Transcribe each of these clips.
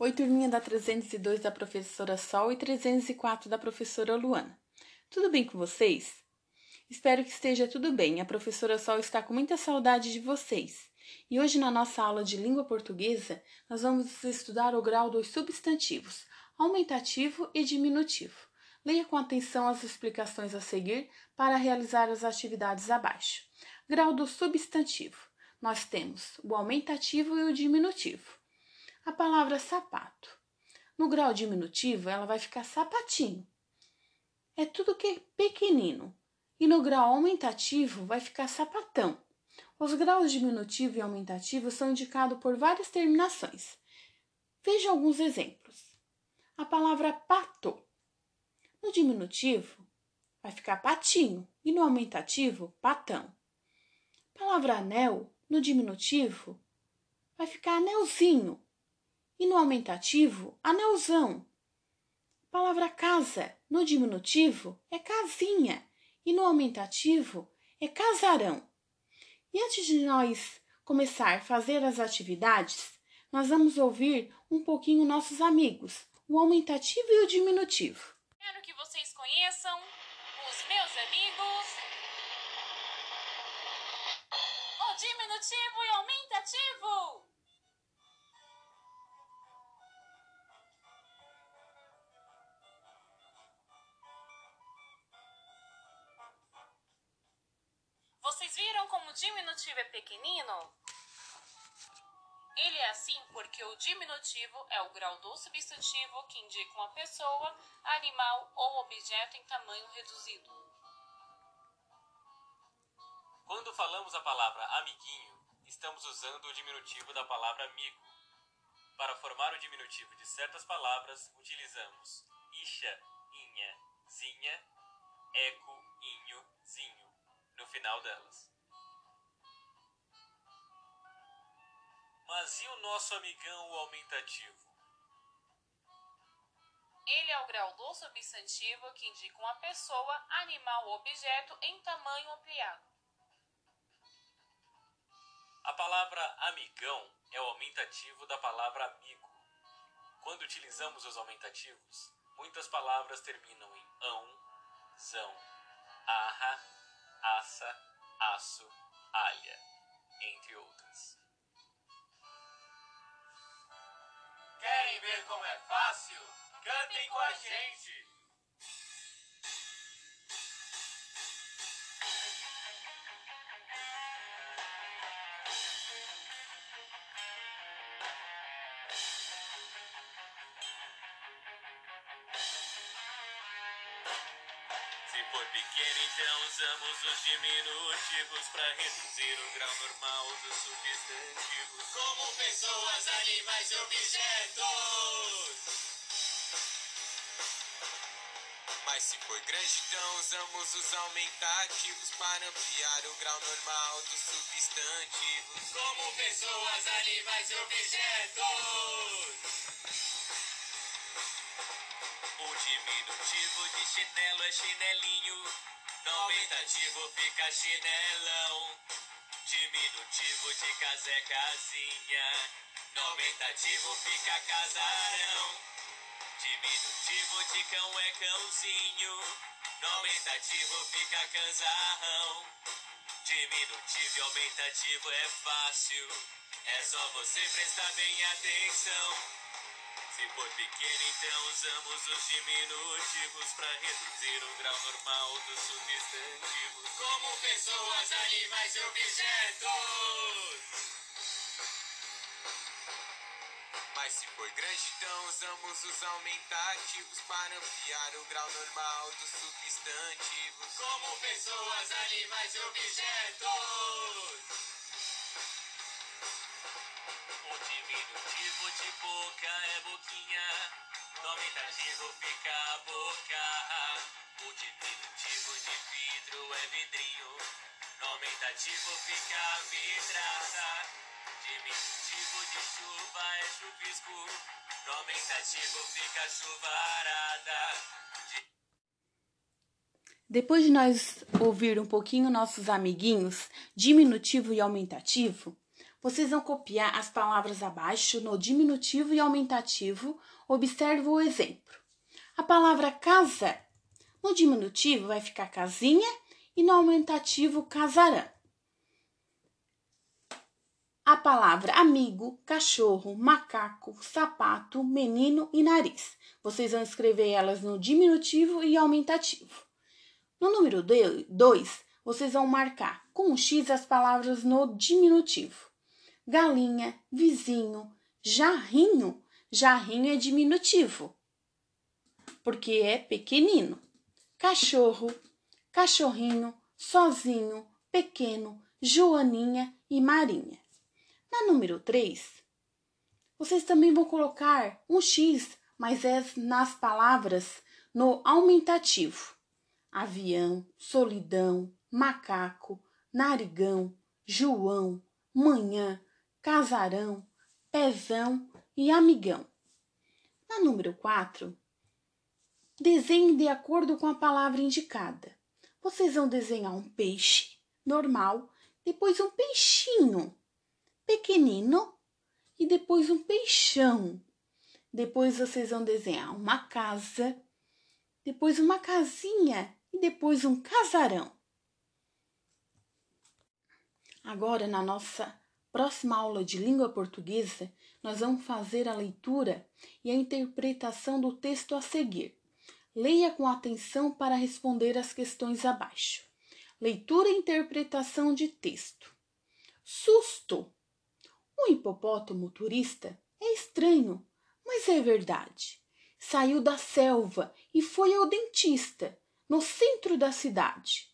Oi, turminha da 302 da professora Sol e 304 da professora Luana. Tudo bem com vocês? Espero que esteja tudo bem. A professora Sol está com muita saudade de vocês. E hoje, na nossa aula de língua portuguesa, nós vamos estudar o grau dos substantivos, aumentativo e diminutivo. Leia com atenção as explicações a seguir para realizar as atividades abaixo. Grau do substantivo. Nós temos o aumentativo e o diminutivo a palavra sapato. No grau diminutivo, ela vai ficar sapatinho. É tudo que é pequenino. E no grau aumentativo, vai ficar sapatão. Os graus diminutivo e aumentativo são indicados por várias terminações. Veja alguns exemplos. A palavra pato. No diminutivo, vai ficar patinho e no aumentativo, patão. A palavra anel, no diminutivo, vai ficar anelzinho e no aumentativo, anelzão. A palavra casa, no diminutivo, é casinha e no aumentativo é casarão. E antes de nós começar a fazer as atividades, nós vamos ouvir um pouquinho nossos amigos, o aumentativo e o diminutivo. Quero que vocês conheçam os meus amigos. O diminutivo e o aumentativo. Diminutivo é pequenino? Ele é assim porque o diminutivo é o grau do substantivo que indica uma pessoa, animal ou objeto em tamanho reduzido. Quando falamos a palavra amiguinho, estamos usando o diminutivo da palavra amigo. Para formar o diminutivo de certas palavras, utilizamos ixa, inha, zinha, eco, inho, zinho no final delas. Mas e o nosso amigão, o aumentativo? Ele é o grau do substantivo que indica uma pessoa, animal ou objeto em tamanho ampliado. A palavra amigão é o aumentativo da palavra amigo. Quando utilizamos os aumentativos, muitas palavras terminam em ão, zão, arra, aça, aço, alha, entre outras. Querem ver como é fácil? Cantem com a gente! For pequeno, então usamos os diminutivos para reduzir o grau normal dos substantivos. Como pessoas, animais e objetos! Mas se for grande, então usamos os aumentativos para ampliar o grau normal dos substantivos. Como pessoas, animais e objetos! Diminutivo de chinelo é chinelinho. Aumentativo fica chinelão. Diminutivo de casa é casinha. Aumentativo fica casarão. Diminutivo de cão é cãozinho. Aumentativo fica canzarrão. Diminutivo e aumentativo é fácil. É só você prestar bem atenção. Se for pequeno, então usamos os diminutivos para reduzir o grau normal dos substantivos. Como pessoas, animais e objetos! Mas se for grande, então usamos os aumentativos para ampliar o grau normal dos substantivos. Como pessoas, animais e objetos! Boca é boquinha. No aumentativo fica a boca. O diminutivo de vidro é vidrinho. No aumentativo fica a vidraça. Diminutivo de chuva é chuvisco. No aumentativo fica a chuvarada. Depois de nós ouvir um pouquinho nossos amiguinhos, diminutivo e aumentativo, Vocês vão copiar as palavras abaixo no diminutivo e aumentativo. Observe o exemplo. A palavra casa, no diminutivo vai ficar casinha e no aumentativo casarão. A palavra amigo, cachorro, macaco, sapato, menino e nariz. Vocês vão escrever elas no diminutivo e aumentativo. No número 2, vocês vão marcar com um X as palavras no diminutivo. Galinha, vizinho, jarrinho. Jarrinho é diminutivo, porque é pequenino. Cachorro, cachorrinho, sozinho, pequeno, Joaninha e Marinha. Na número 3, vocês também vão colocar um X, mas é nas palavras no aumentativo. Avião, solidão, macaco, narigão, João, manhã, casarão, pezão e amigão. Na número 4, desenhe de acordo com a palavra indicada. Vocês vão desenhar um peixe normal, depois um peixinho pequenino e depois um peixão. Depois vocês vão desenhar uma casa, depois uma casinha e depois um casarão. Agora, na nossa próxima aula de língua portuguesa, nós vamos fazer a leitura e a interpretação do texto a seguir. Leia com atenção para responder as questões abaixo. Leitura e interpretação de texto. Susto. Um hipopótamo turista é estranho, mas é verdade. Saiu da selva e foi ao dentista, no centro da cidade.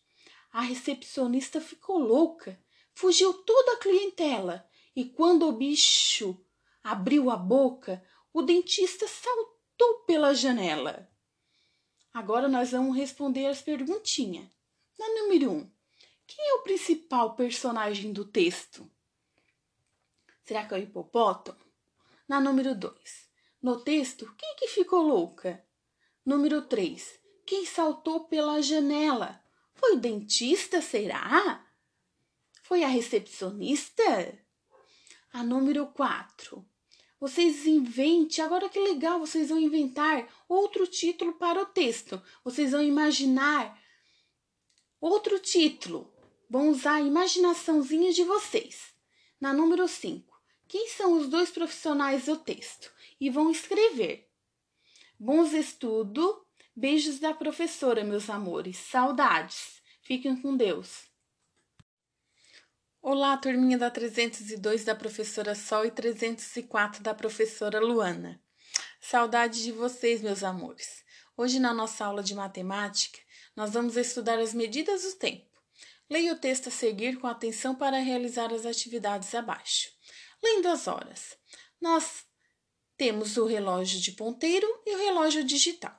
A recepcionista ficou louca fugiu toda a clientela e quando o bicho abriu a boca, o dentista saltou pela janela. Agora nós vamos responder as perguntinhas. Na número 1, um, quem é o principal personagem do texto? Será que é o hipopótamo? Na número 2, no texto, quem que ficou louca? Número 3, quem saltou pela janela? Foi o dentista, será? Foi a recepcionista? A número 4. Vocês inventem, agora que legal, vocês vão inventar outro título para o texto. Vocês vão imaginar outro título. Vão usar a imaginaçãozinha de vocês. Na número 5. Quem são os dois profissionais do texto? E vão escrever. Bons estudos. Beijos da professora, meus amores. Saudades. Fiquem com Deus. Olá, turminha da 302 da professora Sol e 304 da professora Luana. Saudade de vocês, meus amores. Hoje, na nossa aula de matemática, nós vamos estudar as medidas do tempo. Leia o texto a seguir com atenção para realizar as atividades abaixo. Lendo as horas. Nós temos o relógio de ponteiro e o relógio digital.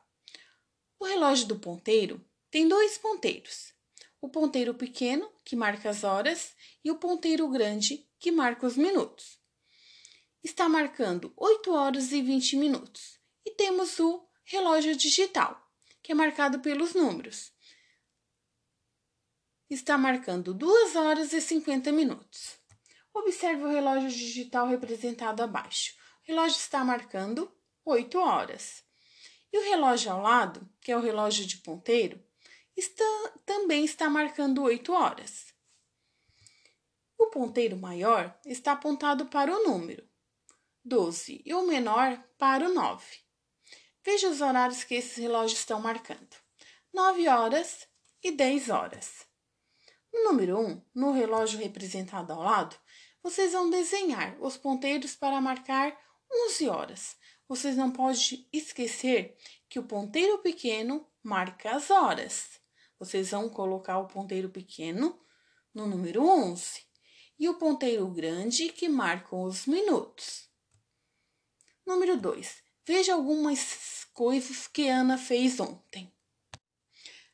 O relógio do ponteiro tem dois ponteiros o ponteiro pequeno, que marca as horas, e o ponteiro grande, que marca os minutos. Está marcando 8 horas e 20 minutos. E temos o relógio digital, que é marcado pelos números. Está marcando 2 horas e 50 minutos. Observe o relógio digital representado abaixo. O relógio está marcando 8 horas. E o relógio ao lado, que é o relógio de ponteiro, está, também está marcando 8 horas. O ponteiro maior está apontado para o número 12 e o menor para o 9. Veja os horários que esses relógios estão marcando: 9 horas e 10 horas. No número 1, no relógio representado ao lado, vocês vão desenhar os ponteiros para marcar 11 horas. Vocês não podem esquecer que o ponteiro pequeno marca as horas vocês vão colocar o ponteiro pequeno no número 11 e o ponteiro grande que marca os minutos. Número 2. Veja algumas coisas que Ana fez ontem.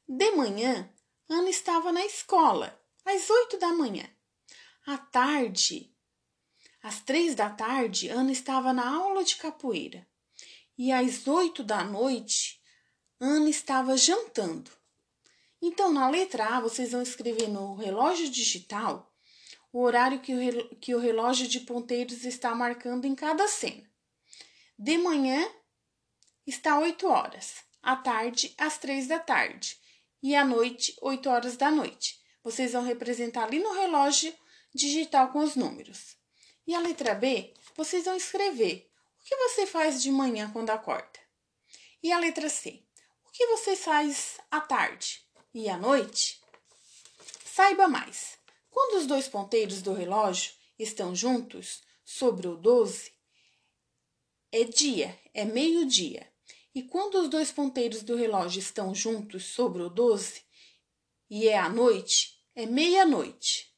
De manhã, Ana estava na escola, às 8 da manhã. À tarde, às três da tarde, Ana estava na aula de capoeira. E às oito da noite, Ana estava jantando. Então, na letra A, vocês vão escrever no relógio digital o horário que o, relógio de ponteiros está marcando em cada cena. De manhã está 8 horas, à tarde às 3 da tarde e à noite 8 horas da noite. Vocês vão representar ali no relógio digital com os números. E a letra B, vocês vão escrever o que você faz de manhã quando acorda. E a letra C, o que você faz à tarde e à noite? Saiba mais. Quando os dois ponteiros do relógio estão juntos sobre o 12, é dia, é meio-dia. E quando os dois ponteiros do relógio estão juntos sobre o 12 e é a noite, é meia-noite.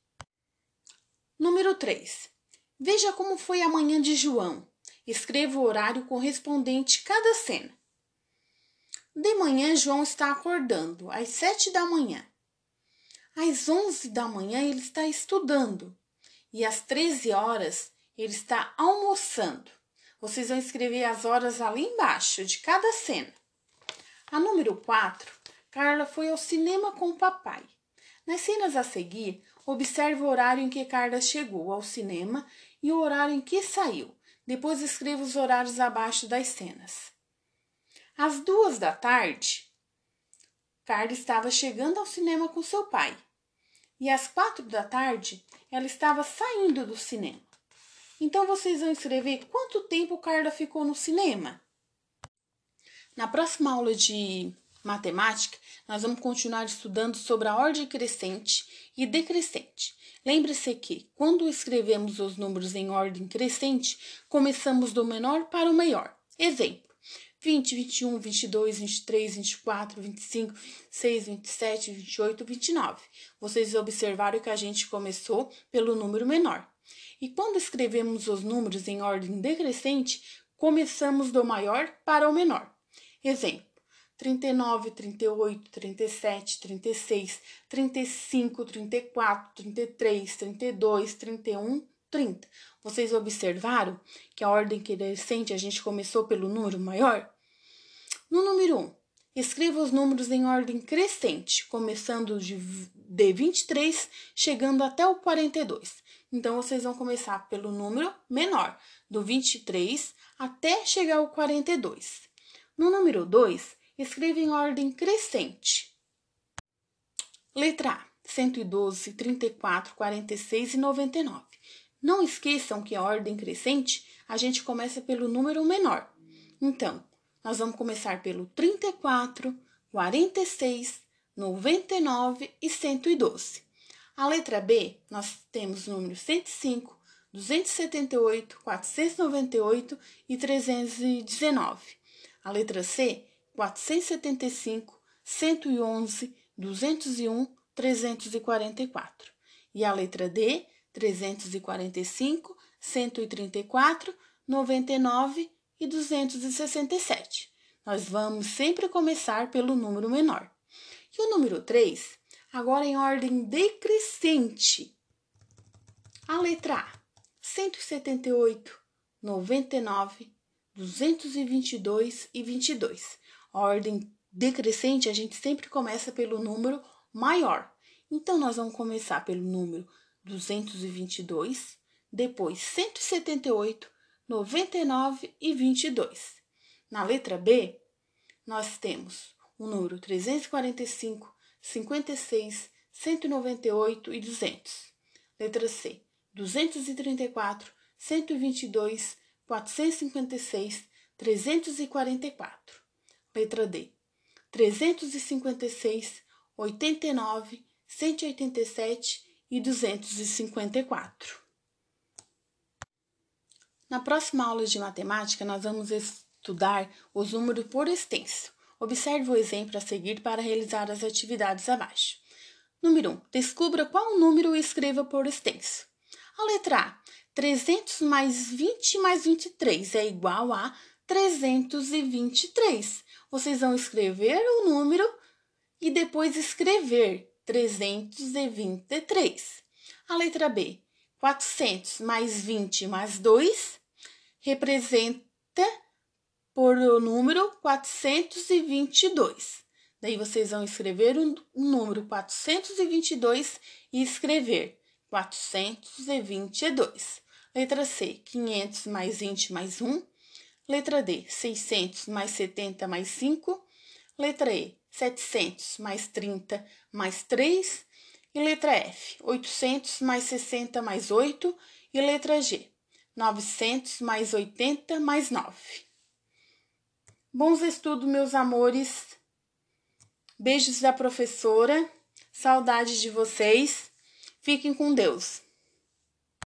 Número 3. Veja como foi a manhã de João. Escreva o horário correspondente cada cena. De manhã, João está acordando às sete da manhã. Às onze da manhã, ele está estudando. E às treze horas, ele está almoçando. Vocês vão escrever as horas ali embaixo de cada cena. A número 4, Carla foi ao cinema com o papai. Nas cenas a seguir, observe o horário em que Carla chegou ao cinema e o horário em que saiu. Depois escreva os horários abaixo das cenas. Às duas da tarde, Carla estava chegando ao cinema com seu pai. E às quatro da tarde, ela estava saindo do cinema. Então vocês vão escrever quanto tempo Carla ficou no cinema. Na próxima aula de matemática, nós vamos continuar estudando sobre a ordem crescente e decrescente. Lembre-se que, quando escrevemos os números em ordem crescente, começamos do menor para o maior. Exemplo: 20, 21, 22, 23, 24, 25, 26, 27, 28, 29. Vocês observaram que a gente começou pelo número menor. E quando escrevemos os números em ordem decrescente, começamos do maior para o menor. Exemplo: 39, 38, 37, 36, 35, 34, 33, 32, 31, 30. Vocês observaram que a ordem crescente a gente começou pelo número maior? No número 1, escreva os números em ordem crescente, começando de, de 23, chegando até o 42. Então, vocês vão começar pelo número menor, do 23 até chegar ao 42. No número 2, escreva em ordem crescente. Letra A: 112, 34, 46 e 99. Não esqueçam que a ordem crescente a gente começa pelo número menor. Então, nós vamos começar pelo 34, 46, 99 e 112. A letra B, nós temos números 105, 278, 498 e 319. A letra C, 475, 111, 201, 344. E a letra D, 345, 134, 99 e 267. Nós vamos sempre começar pelo número menor. E o número 3 agora em ordem decrescente. A letra A: 178, 99, 222 e 22. A ordem decrescente, a gente sempre começa pelo número maior. Então, nós vamos começar pelo número 222, depois 178, 99 e 22. Na letra B, nós temos o número 345, 56, 198 e 200. Letra C. 234, 122, 456, 344. Letra D. 356, 89, 187 e 254. Na próxima aula de matemática, nós vamos estudar os números por extenso. Observe o exemplo a seguir para realizar as atividades abaixo. Número 1. Descubra qual número escreva por extenso. A letra A. 300 mais 20 mais 23 é igual a 323. Vocês vão escrever o número e depois escrever 323. A letra B. 400 mais 20 mais 2 representa por o número 422. Daí vocês vão escrever o número 422 e escrever 422. Letra C, 500 mais 20 mais 1. Letra D, 600 mais 70 mais 5. Letra E, 700 mais 30 mais 3. E letra F, 800 mais 60 mais 8. E letra G, 900 mais 80 mais 9. Bons estudos, meus amores. Beijos da professora. Saudades de vocês. Fiquem com Deus.